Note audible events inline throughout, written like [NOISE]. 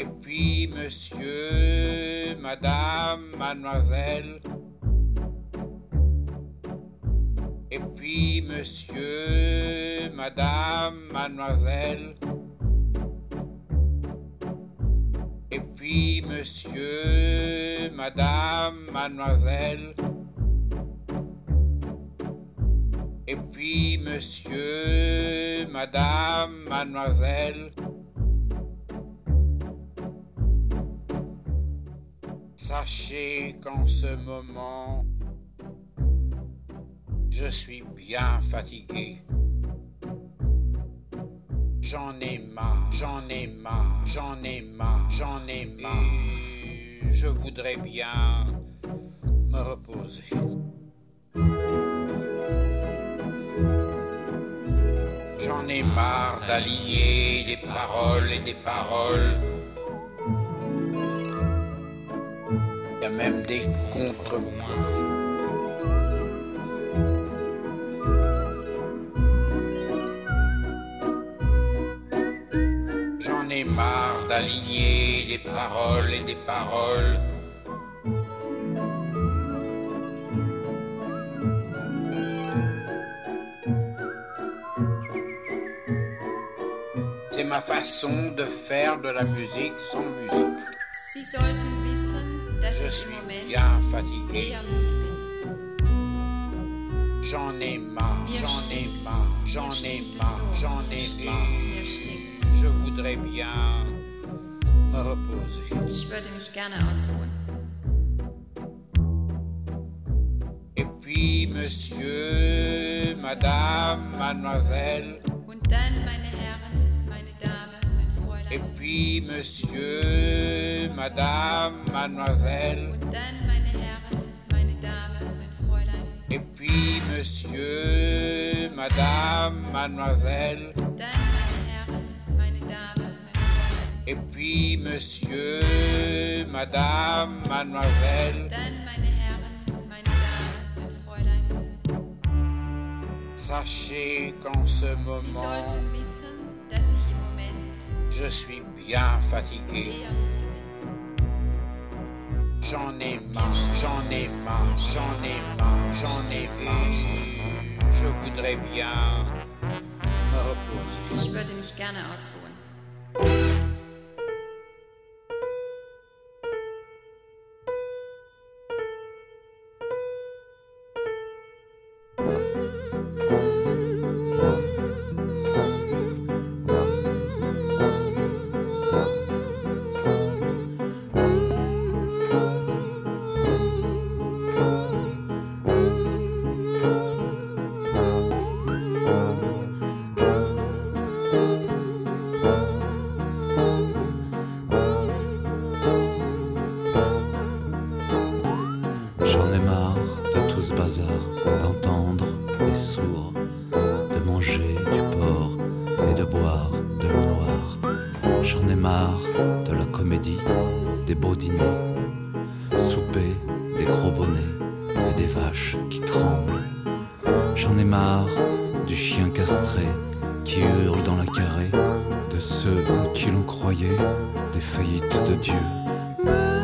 Et puis monsieur, madame, mademoiselle. Et puis monsieur, madame, mademoiselle. Et puis monsieur, madame, mademoiselle. Et puis monsieur, madame, mademoiselle. Sachez qu'en ce moment, je suis bien fatigué. J'en ai marre, j'en ai marre, j'en ai marre, j'en ai marre. Je voudrais bien me reposer. J'en ai marre d'allier des paroles et des paroles. Il y a même des contrepoints. J'en ai marre d'aligner des paroles et des paroles. C'est ma façon de faire de la musique sans musique. Je suis bien fatigué. J'en ai marre, j'en ai marre, j'en ai marre, j'en ai marre. Je voudrais bien me reposer. Et puis, monsieur, madame, mademoiselle. Und dann, meine Herren, Et puis, monsieur, madame, mademoiselle. Dann, meine Herren, meine Dame, mein Fräulein. Et puis, monsieur, madame, mademoiselle. Und dann, meine Herren, meine Dame, mein Fräulein. Et puis, monsieur, madame, mademoiselle. Und dann, meine Herren, meine Dame, mein Fräulein. Sachez qu'en ce Sie moment, sollten wissen, dass ich im Moment je suis bien fatigué. J'en ai marre, j'en ai marre, j'en ai marre, j'en ai marre. Je voudrais bien me reposer. Ich würde mich gerne ausruhen. Des beaux dîners, souper, des gros bonnets et des vaches qui tremblent. J'en ai marre du chien castré qui hurle dans la carrée, de ceux qui l'on croyait des faillites de Dieu.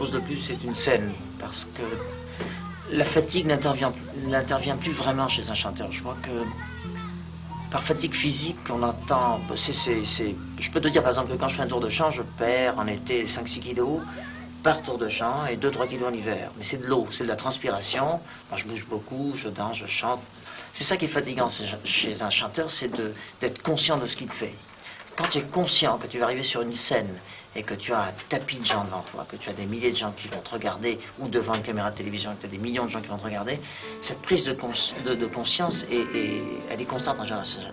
Repose le plus, c'est une scène. Parce que la fatigue n'intervient n'intervient plus vraiment chez un chanteur. Je crois que par fatigue physique, on entend. je peux te dire par exemple que quand je fais un tour de chant, je perds en été 5-6 kilos par tour de chant et 2-3 kilos en hiver. Mais c'est de l'eau, c'est de la transpiration. Moi, je bouge beaucoup, je danse, je chante. C'est ça qui est fatigant chez un chanteur, c'est d'être conscient de ce qu'il fait quand tu es conscient que tu vas arriver sur une scène et que tu as un tapis de gens devant toi, que tu as des milliers de gens qui vont te regarder, ou devant une caméra de télévision, que tu as des millions de gens qui vont te regarder, cette prise de, conscience, est, elle est constante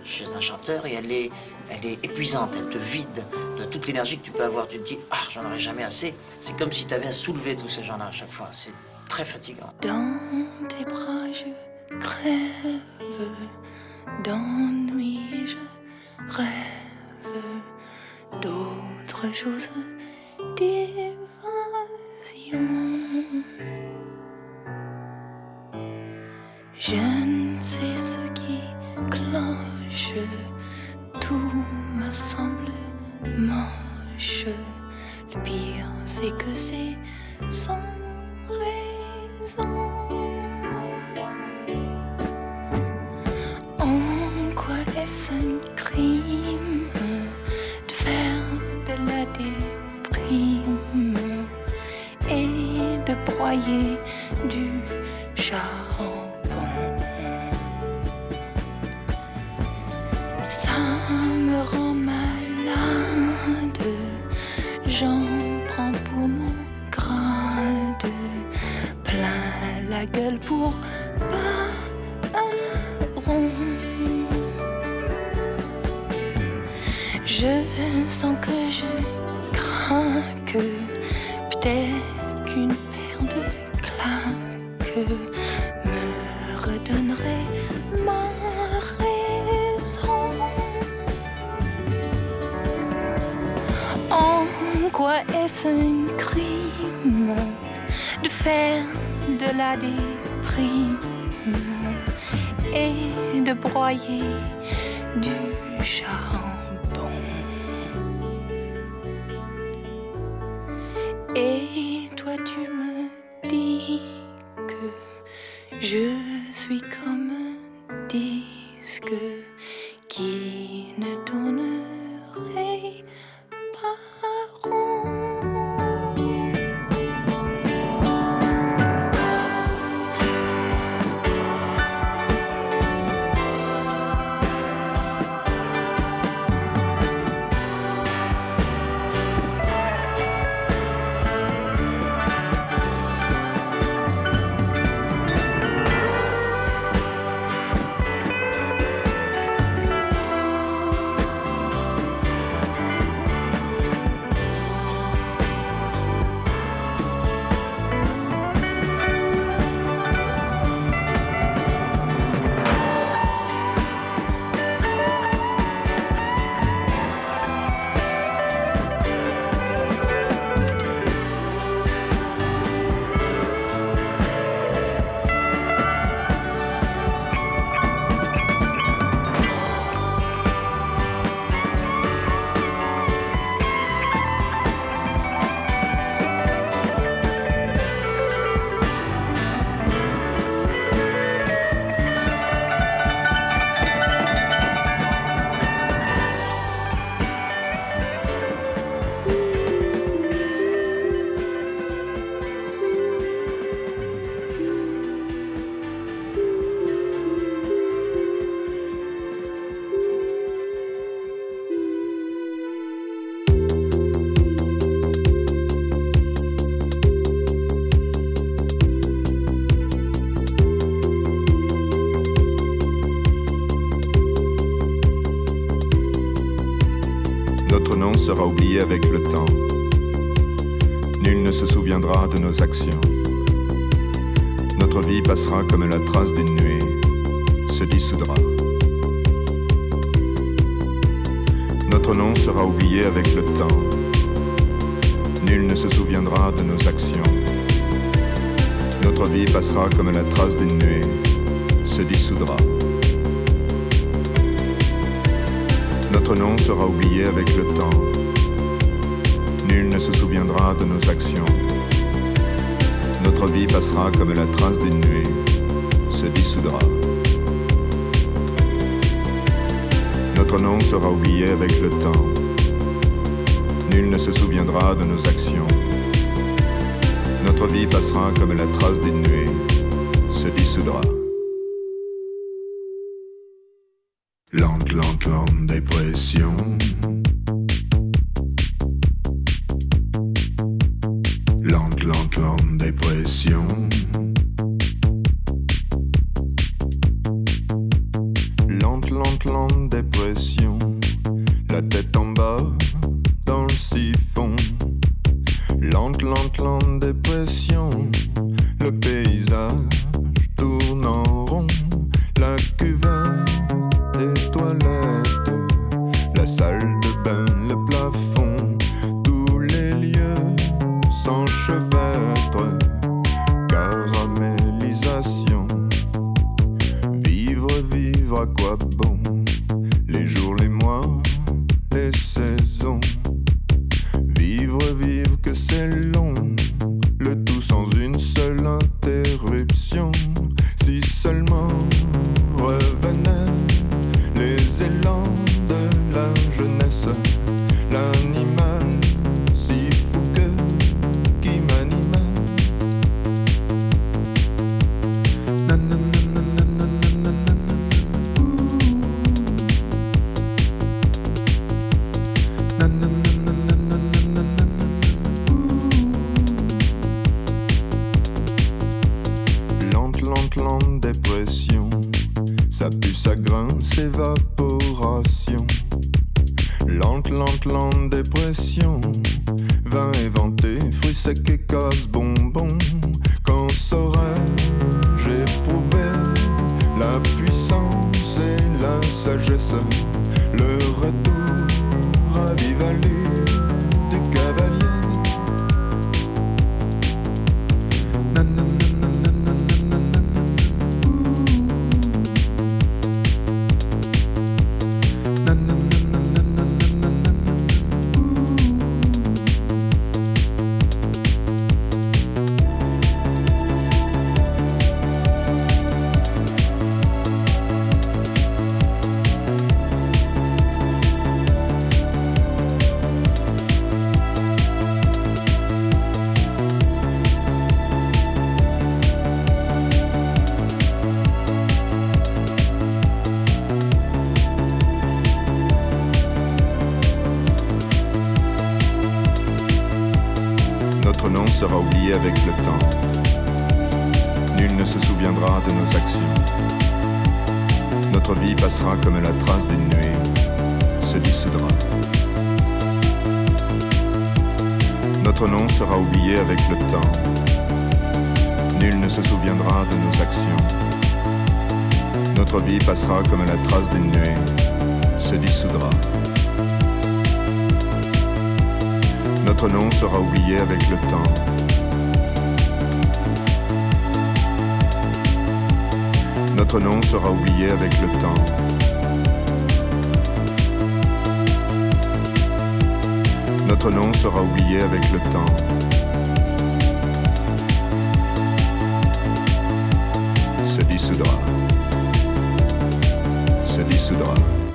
chez un chanteur et elle est, elle est épuisante, elle te vide de toute l'énergie que tu peux avoir. Tu te dis, ah, j'en aurai jamais assez. C'est comme si tu avais à soulever tous ces gens-là à chaque fois. C'est très fatigant. Dans tes bras, je crève, d'ennui, je rêve d'autres choses d'évasion. Je ne sais ce qui cloche, tout me semble moche. Le pire, c'est que c'est sans raison. En quoi est-ce broyer du charbon. Ça me rend malade, j'en prends pour mon grade, plein la gueule pour pas un rond. Je sens que je crains que peut-être est-ce un crime de faire de la déprime et de broyer du charbon? Notre vie passera comme la trace d'une nuée, se dissoudra. Notre nom sera oublié avec le temps. Nul ne se souviendra de nos actions. Notre vie passera comme la trace d'une nuée, se dissoudra. Notre nom sera oublié avec le temps. Nul ne se souviendra de nos actions. Notre vie passera comme la trace d'une nuée, se dissoudra. Notre nom sera oublié avec le temps. Nul ne se souviendra de nos actions. Notre vie passera comme la trace d'une nuée, se dissoudra. Lente, lente, lente dépression. ne se souviendra de nos actions. Notre vie passera comme la trace d'une nuée, se dissoudra. Notre nom sera oublié avec le temps. Notre nom sera oublié avec le temps. Notre nom sera oublié avec le temps. dissoudre, se dissoudre.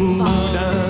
不的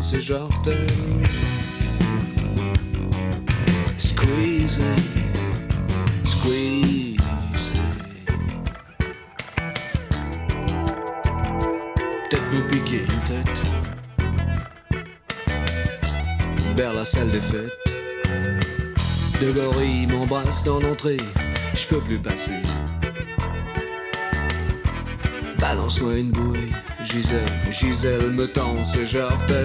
house is often squeezing, squeezing. Peut-être piquer une tête vers la salle des fêtes. De gorilles m'embrasse dans l'entrée, je peux plus passer. Balance-moi une bouée. Gisèle, Gisèle me tend ce jardin.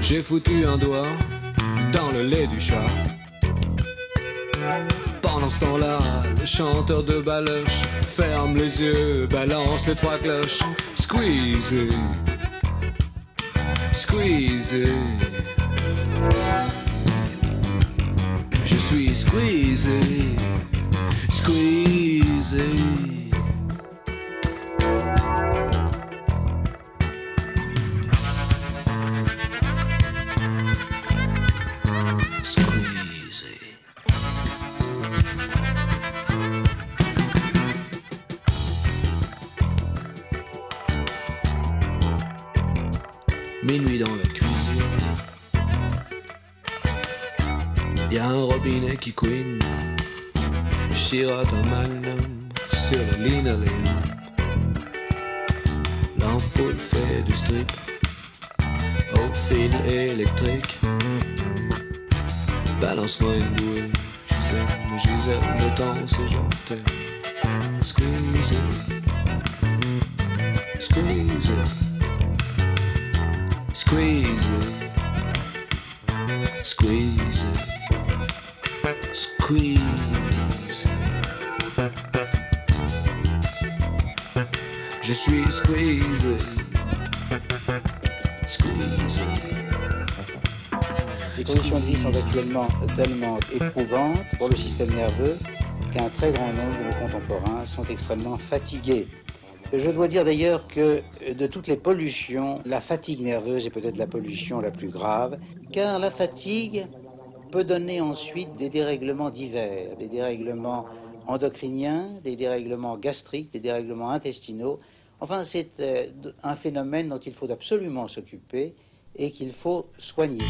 J'ai foutu un doigt dans le lait du chat. Pendant ce temps-là, le chanteur de baloche ferme les yeux, balance les trois cloches. Squeezy, squeezy. Je suis squeezy, squeezy. Très grand nombre de nos contemporains sont extrêmement fatigués. Je dois dire d'ailleurs que de toutes les pollutions, la fatigue nerveuse est peut-être la pollution la plus grave, car la fatigue peut donner ensuite des dérèglements divers, des dérèglements endocriniens, des dérèglements gastriques, des dérèglements intestinaux. Enfin, c'est euh, un phénomène dont il faut absolument s'occuper et qu'il faut soigner.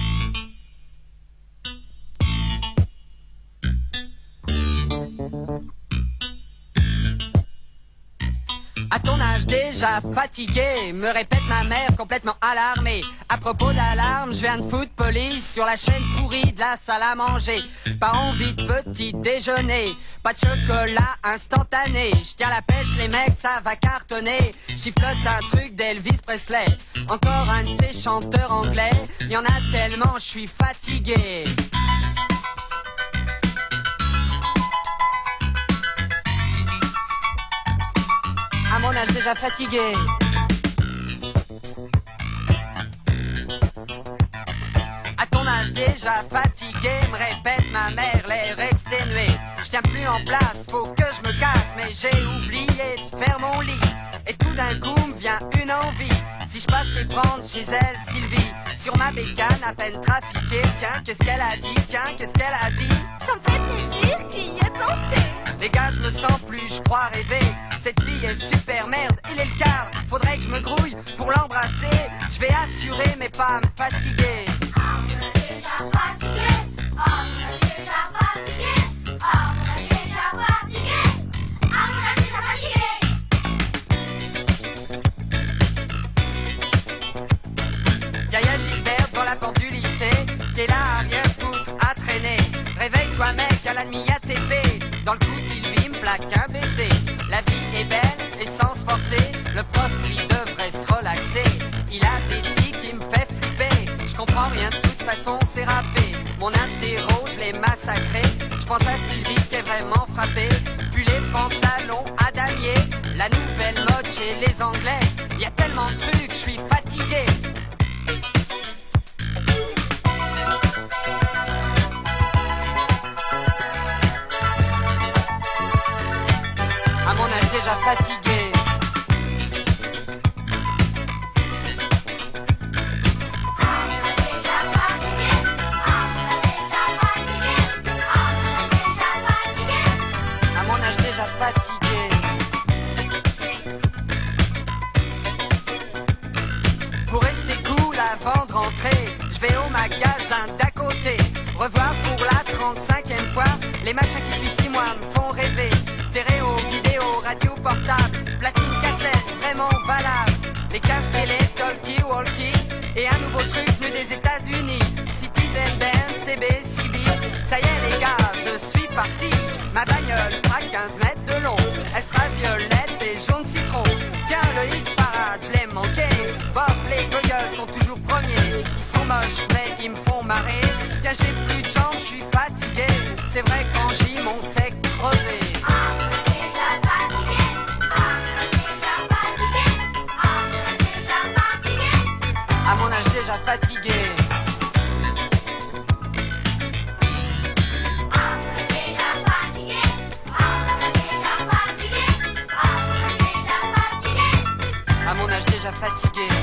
Déjà fatigué, me répète ma mère complètement alarmée. À propos d'alarme, je viens de foutre police sur la chaîne pourrie de la salle à manger. Pas envie de petit déjeuner, pas de chocolat instantané. Je tiens la pêche, les mecs, ça va cartonner. Chiflote un truc d'Elvis Presley. Encore un de ces chanteurs anglais. Y en a tellement, je suis fatigué. Âge déjà fatigué. À ton âge déjà fatigué, me répète ma mère, l'air exténué. Je tiens plus en place, faut que je me casse, mais j'ai oublié de faire mon lit. Et tout d'un coup me vient une envie. Si je passais prendre chez elle, Sylvie, sur ma bécane à peine trafiquée. Tiens, qu'est-ce qu'elle a dit? Tiens, qu'est-ce qu'elle a dit? Ça me fait plaisir d'y y pensé. Les gars, je me sens plus, je crois rêver. Cette fille est super merde, il est le quart. Faudrait que je me grouille pour l'embrasser. Je vais assurer, mais pas me fatiguer. Déjà déjà déjà. Yaya Gilbert devant la porte du lycée. T'es là à rien foutre, à traîner. Réveille-toi, mec, à la nuit ATP. Dans le coup, Sylvie me plaque un baiser. La vie est belle et sans se forcer. Le prof, lui, devrait se relaxer. Il a des tics qui me fait flipper. Je comprends rien, de toute façon, c'est râpé. Mon interro, je l'ai massacré. Je pense à Sylvie qui est vraiment frappée. Puis les pantalons à damier. La nouvelle mode chez les Anglais. Y a tellement de trucs, je suis fatigué. Déjà fatigué. À mon âge déjà fatigué. Pour rester cool avant de rentrer, je vais au magasin d'à côté. Revoir pour la 35e fois les machins qui 6 mois me font rêver. Platine cassette, vraiment valable. Les casques et les talkie-walkie. Et un nouveau truc venu des États-Unis. Citizen Band, CB, CB. Ça y est, les gars, je suis parti. Ma bagnole fera 15 mètres de long. Elle sera violette et jaune citron. Tiens, le hit parade, je l'ai manqué. Bof, les goyles sont toujours premiers. Ils sont moches, mais ils me font marrer. Tiens, j'ai plus de jambes, je suis fatigué. C'est vrai qu'en fatigué.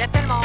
Y a tellement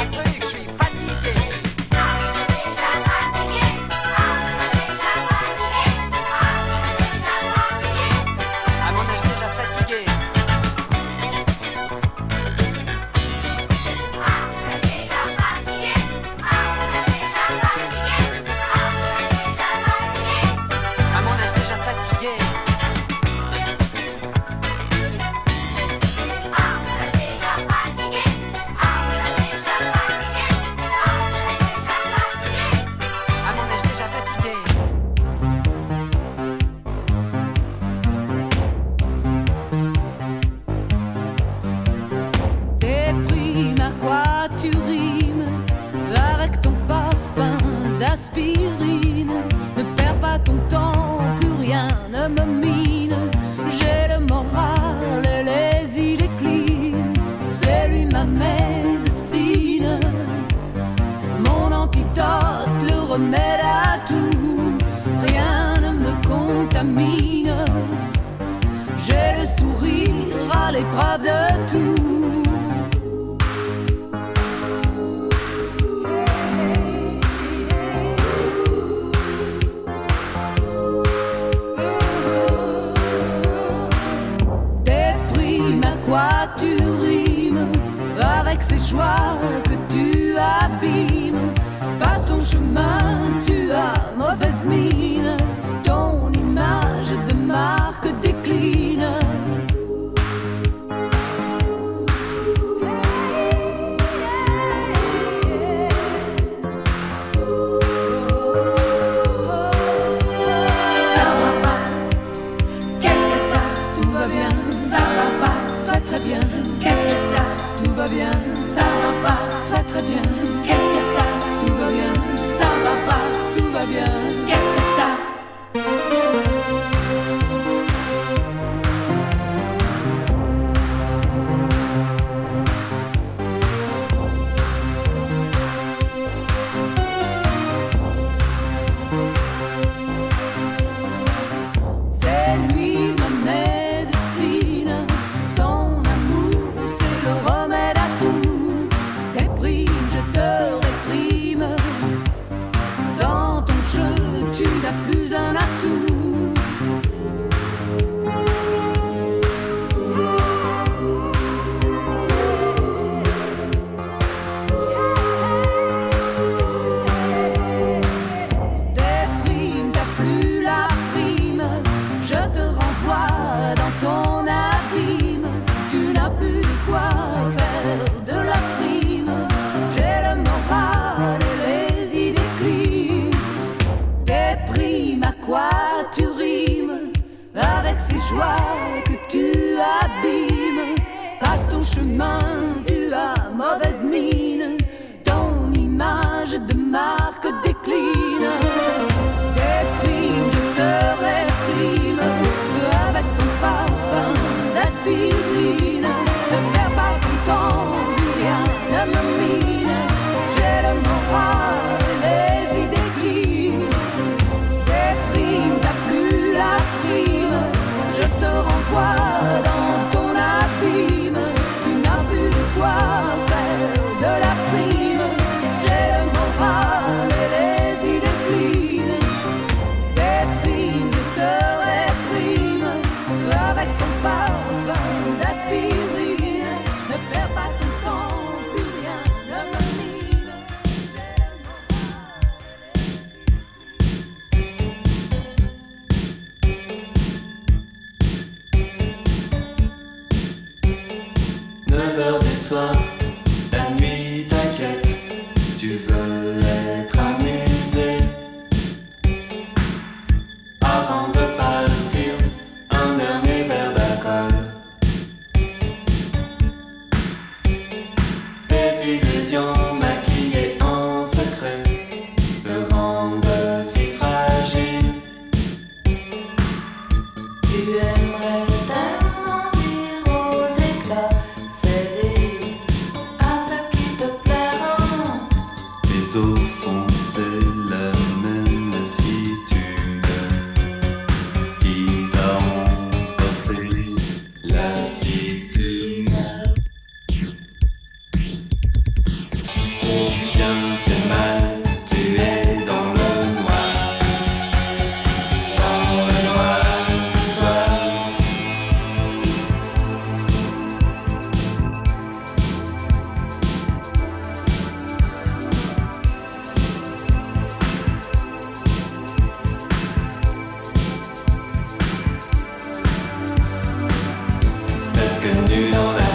presque nu dans la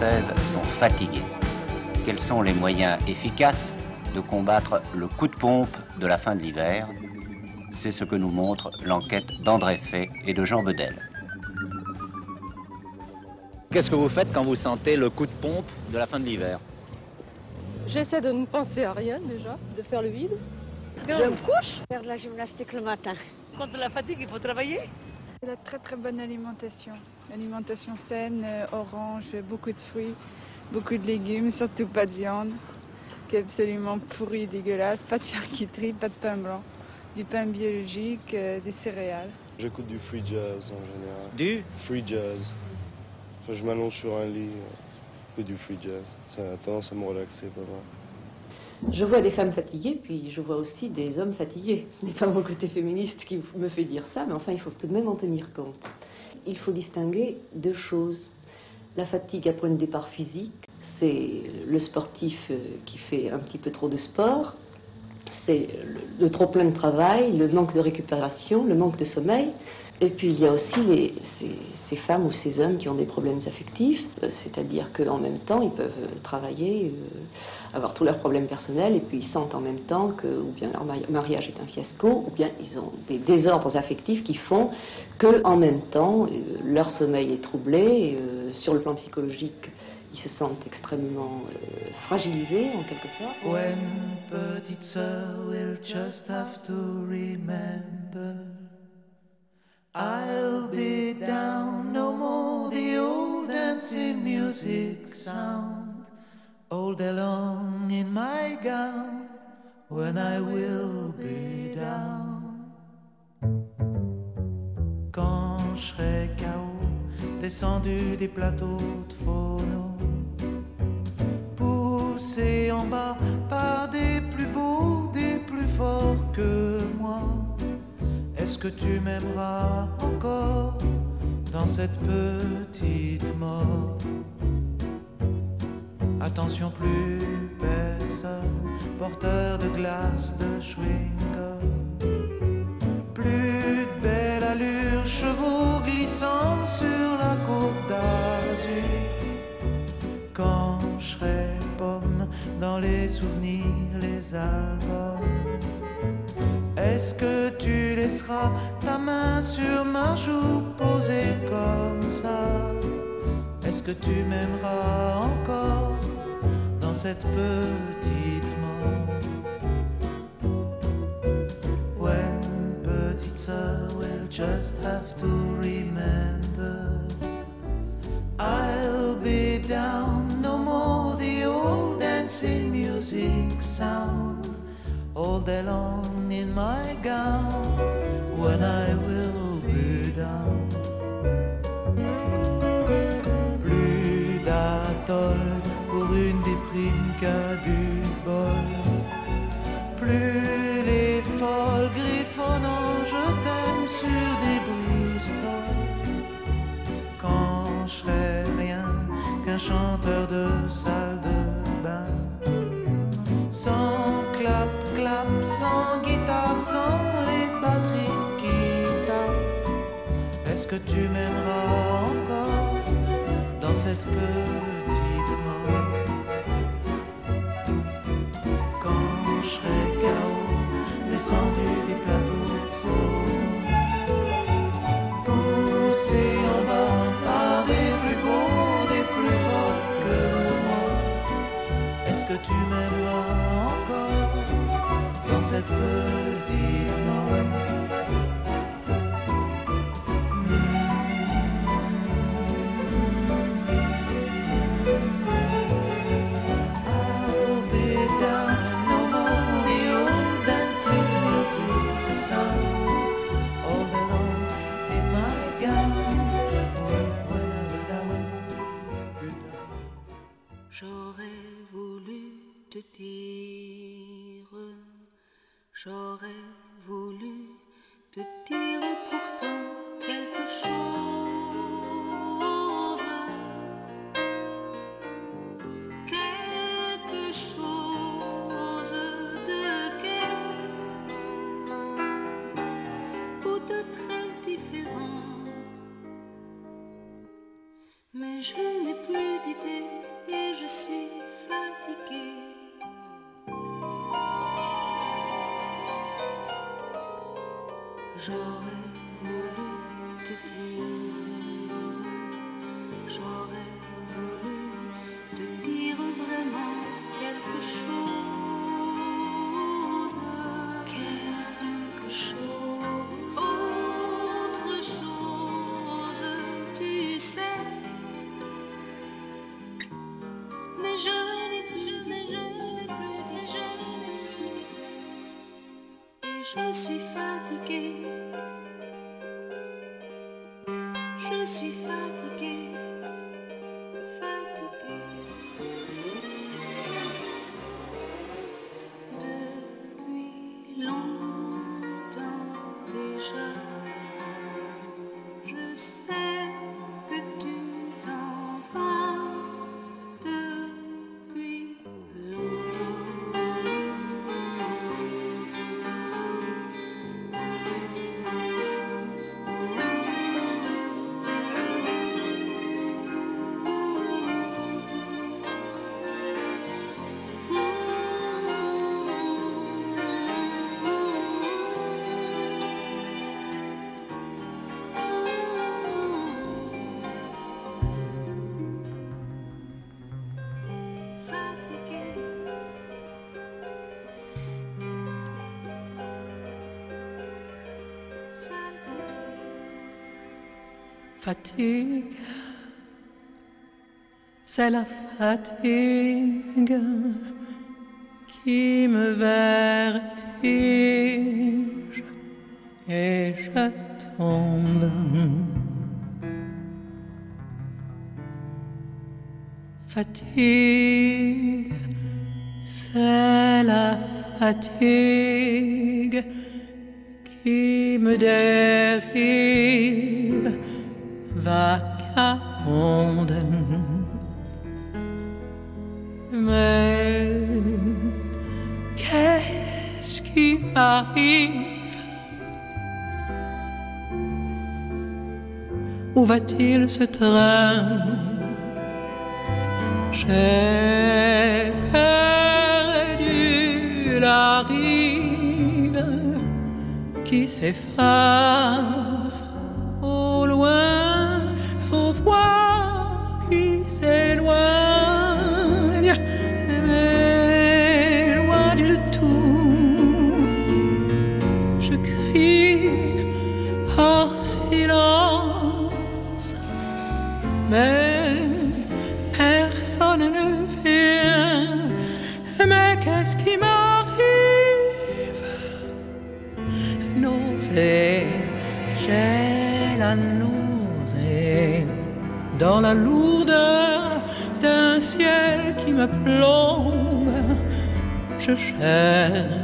Françaises sont fatiguées. Quels sont les moyens efficaces de combattre le coup de pompe de la fin de l'hiver? C'est ce que nous montre l'enquête d'André Fay et de Jean Bedel. Qu'est-ce que vous faites quand vous sentez le coup de pompe de la fin de l'hiver? J'essaie de ne penser à rien déjà, de faire le vide. Je me couche, faire de la gymnastique le matin. Contre la fatigue, il faut travailler. La très très bonne alimentation. Alimentation saine, euh, orange, beaucoup de fruits, beaucoup de légumes, surtout pas de viande, qui est absolument pourri, dégueulasse, pas de charcuterie, pas de pain blanc, du pain biologique, euh, des céréales. J'écoute du free jazz en général. Du? Free jazz. Quand je m'allonge sur un lit, euh, j'écoute du free jazz. Ça a tendance à me relaxer pas mal. Je vois des femmes fatiguées, puis je vois aussi des hommes fatigués. Ce n'est pas mon côté féministe qui me fait dire ça, mais enfin, il faut tout de même en tenir compte. Il faut distinguer deux choses. La fatigue à point de départ physique, c'est le sportif euh, qui fait un petit peu trop de sport, c'est le, le trop plein de travail, le manque de récupération, le manque de sommeil. Et puis il y a aussi ces, femmes ou ces hommes qui ont des problèmes affectifs, euh, c'est-à-dire qu'en même temps ils peuvent euh, travailler, euh, avoir tous leurs problèmes personnels, et puis ils sentent en même temps que ou bien leur mari- mariage est un fiasco, ou bien ils ont des désordres affectifs qui font que en même temps leur sommeil est troublé, et, sur le plan psychologique ils se sentent extrêmement fragilisés en quelque sorte. I'll be down no more. The old dancing music sound. All day long in my gown. When I will be down. Quand je serai KO descendu des plateaux de phono poussé en bas par des plus beaux, des plus forts que. Est-ce que tu m'aimeras encore dans cette petite mort? Attention, plus personne, porteur de glace, de chewing-gum. Plus de belle allure, chevaux glissant sur la côte d'Azur quand je serai pomme dans les souvenirs, les albums. Est-ce que tu laisseras ta main sur ma joue posée comme ça? Est-ce que tu m'aimeras encore dans cette petite mort When petite sœur will just have to remember. I'll be down no more. The old dancing music sound all day long in my gown when I will be down. Plus d'atoll pour une déprime qu'un du bol. Plus fatigue, c'est la fatigue qui me vertige et je tombe. Fatigue, c'est la fatigue qui me dérive vagabond. Mais qu'est-ce qui m'arrive? Où va-t-il ce train? J'ai perdu la rive qui s'efface. m'éloigne, m'éloigne de tout. Je crie en silence, mais personne ne vient. Mais qu'est-ce qui m'arrive? Nausée, j'ai la nausée dans la lourdeur ciel qui me plombe. Je cherche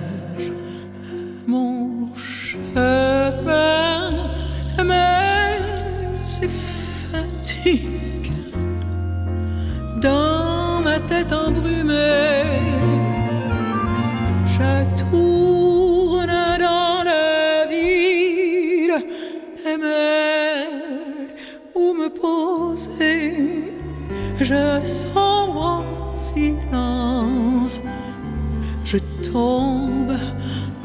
je tombe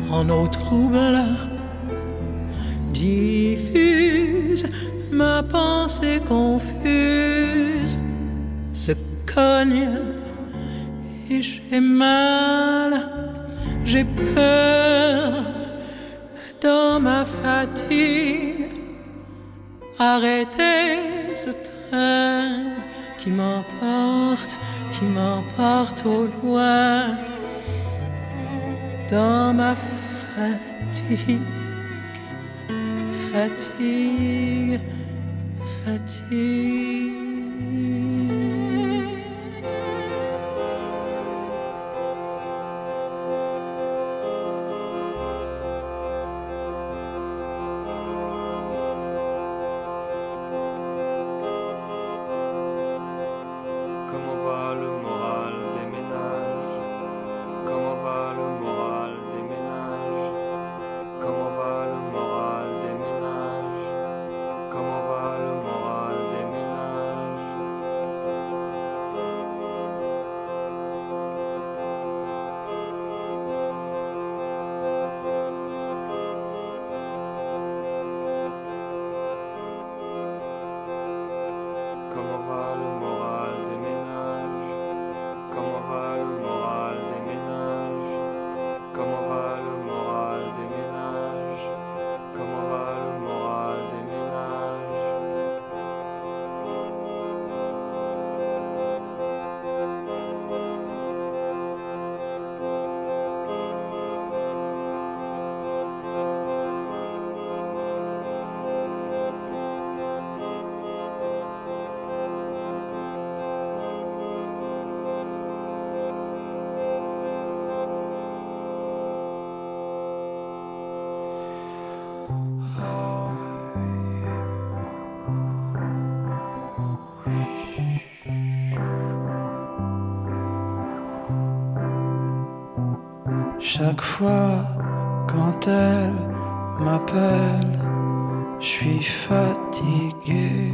en eau trouble, diffuse ma pensée confuse, se cogne et j'ai mal, j'ai peur dans ma fatigue. Arrêtez ce train qui m'emporte, qui m'emporte au loin dans ma fatigue, fatigue, fatigue. Chaque fois quand elle m'appelle, je suis fatigué.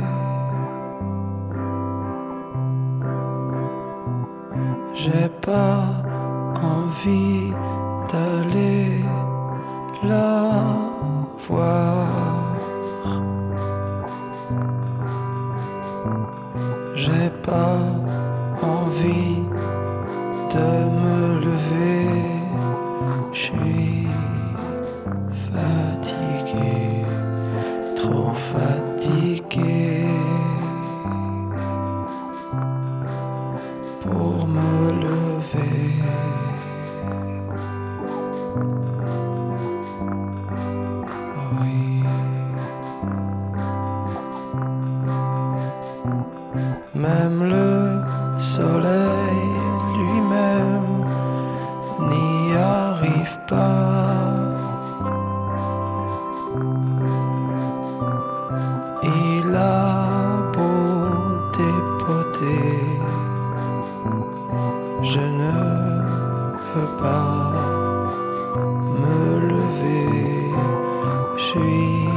Suis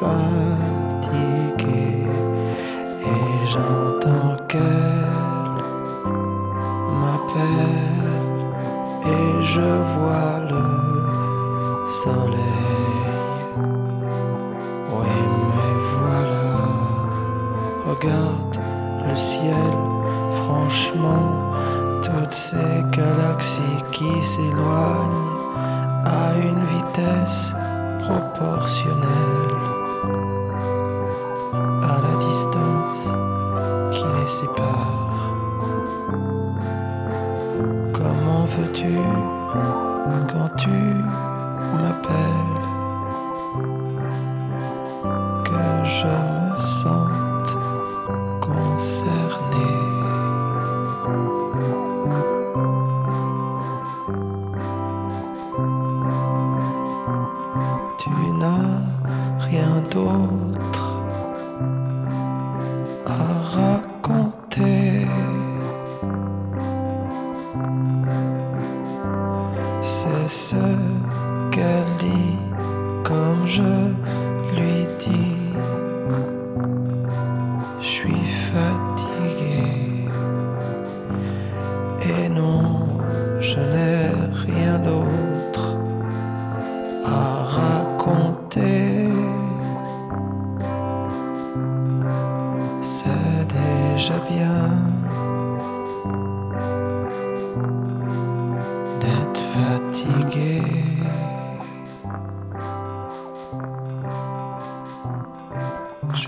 fatigué et j'entends qu'elle m'appelle et je vois le soleil. Oui, mais voilà, regarde le ciel, franchement, toutes ces galaxies qui s'éloignent à une vitesse proportionnel.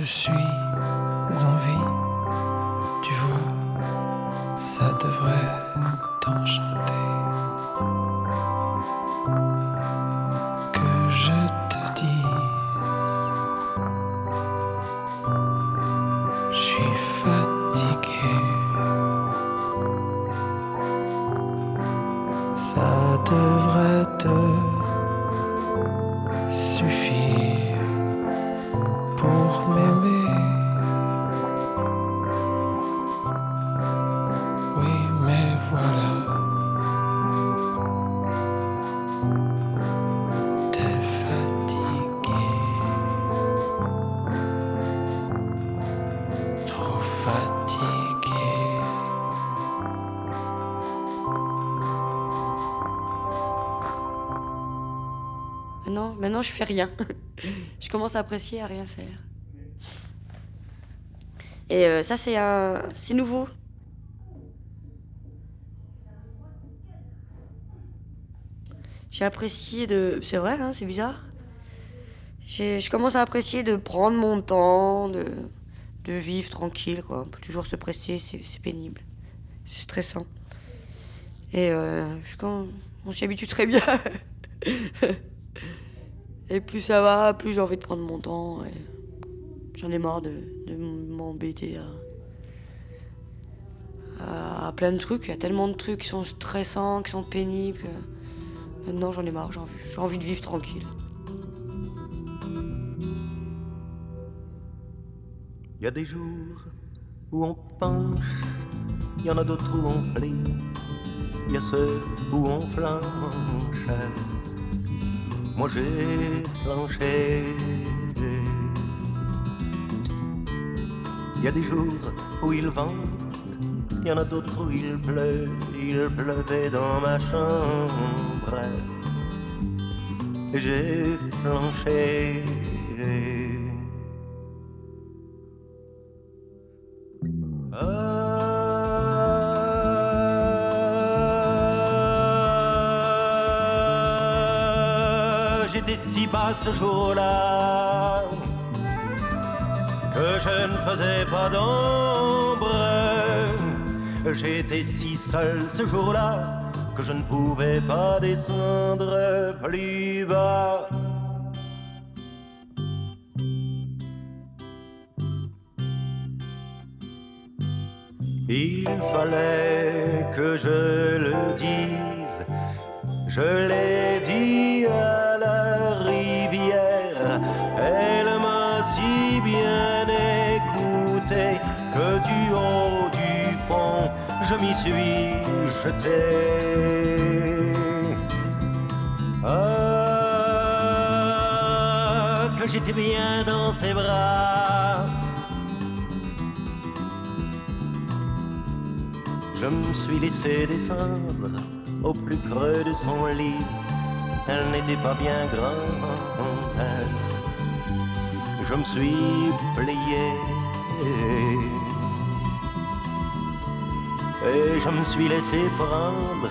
Je suis en vie, tu vois, ça devrait t'enchanter. Je fais rien. je commence à apprécier à rien faire. Et euh, ça, c'est un, c'est nouveau. J'ai apprécié de, c'est vrai, hein, c'est bizarre. J'ai- Je commence à apprécier de prendre mon temps, de, de vivre tranquille, quoi. On peut toujours se presser, c'est pénible, c'est stressant. Et euh, je, on s'y habitue très bien. [LAUGHS] Et plus ça va, plus j'ai envie de prendre mon temps. J'en ai marre de, m'embêter à, plein de trucs. Il y a tellement de trucs qui sont stressants, qui sont pénibles. Maintenant, j'en ai marre. J'ai envie, j'ai envie de vivre tranquille. Il y a des jours où on penche, il y en a d'autres où on plie, il y a ceux où on flanche. Moi j'ai planché. Il y a des jours où il vente, il y en a d'autres où il pleut, il pleuvait dans ma chambre. Et j'ai flanché. Ce jour-là que je ne faisais pas d'ombre. J'étais si seul ce jour-là que je ne pouvais pas descendre plus bas. Il fallait que je le dise, je Ah, que j'étais bien dans ses bras. Je me suis laissé descendre au plus creux de son lit. Elle n'était pas bien grande. Je me suis plié. Et je me suis laissé prendre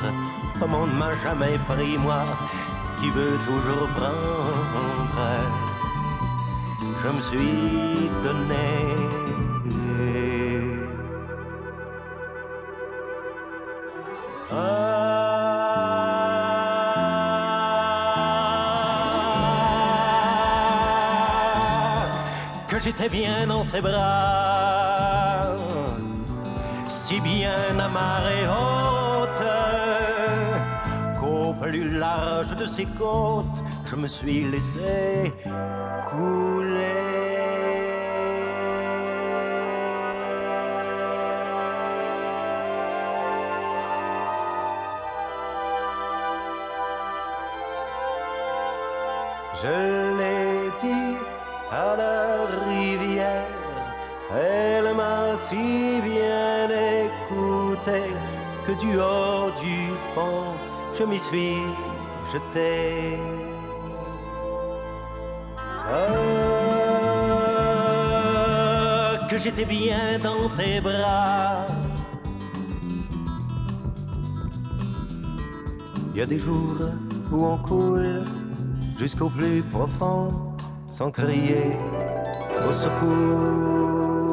comme on ne m'a jamais pris moi qui veux toujours prendre. Je me suis donné. que j'étais bien dans ses bras, si bien à marée haute, qu'au plus large de ses côtes, je me suis laissé couler. Je l'ai dit à la rivière, elle m'a si bien que du haut du pont, je m'y suis jeté. Ah, que j'étais bien dans tes bras. Il y a des jours où on coule jusqu'au plus profond sans crier au secours.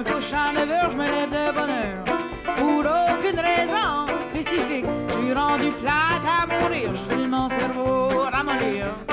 Me couche à 9 heures, je me lève de bonne heure. Pour aucune raison spécifique, je suis rendu plate à mourir. Je file mon cerveau ramollir.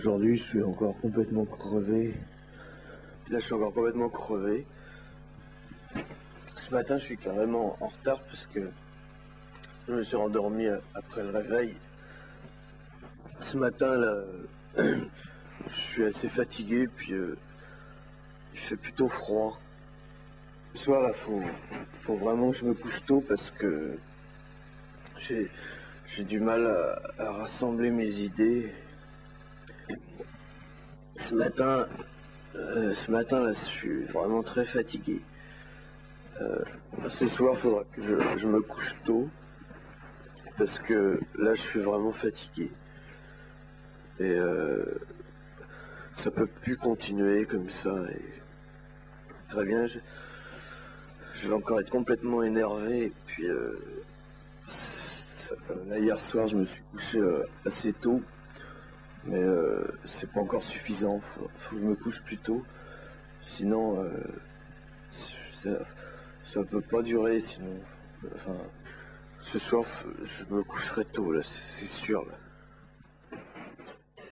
Aujourd'hui, je suis encore complètement crevé. Là, je suis encore complètement crevé. Ce matin, je suis carrément en retard parce que je me suis rendormi après le réveil. Ce matin, là, [CLEARS THROAT] je suis assez fatigué, puis euh, il fait plutôt froid. Ce soir, là, faut, faut vraiment que je me couche tôt parce que j'ai, du mal à rassembler mes idées. Ce matin, euh, ce matin là, je suis vraiment très fatigué. Euh, ce soir, il faudra que je, me couche tôt parce que là, je suis vraiment fatigué. Et euh, ça peut plus continuer comme ça. Très bien, je, vais encore être complètement énervé. Puis euh, là, hier soir, je me suis couché assez tôt, mais euh, c'est pas encore suffisant. Faut, que je me couche plus tôt, sinon euh, ça, ça peut pas durer. Sinon, enfin, ce soir, je me coucherai tôt là, c'est sûr.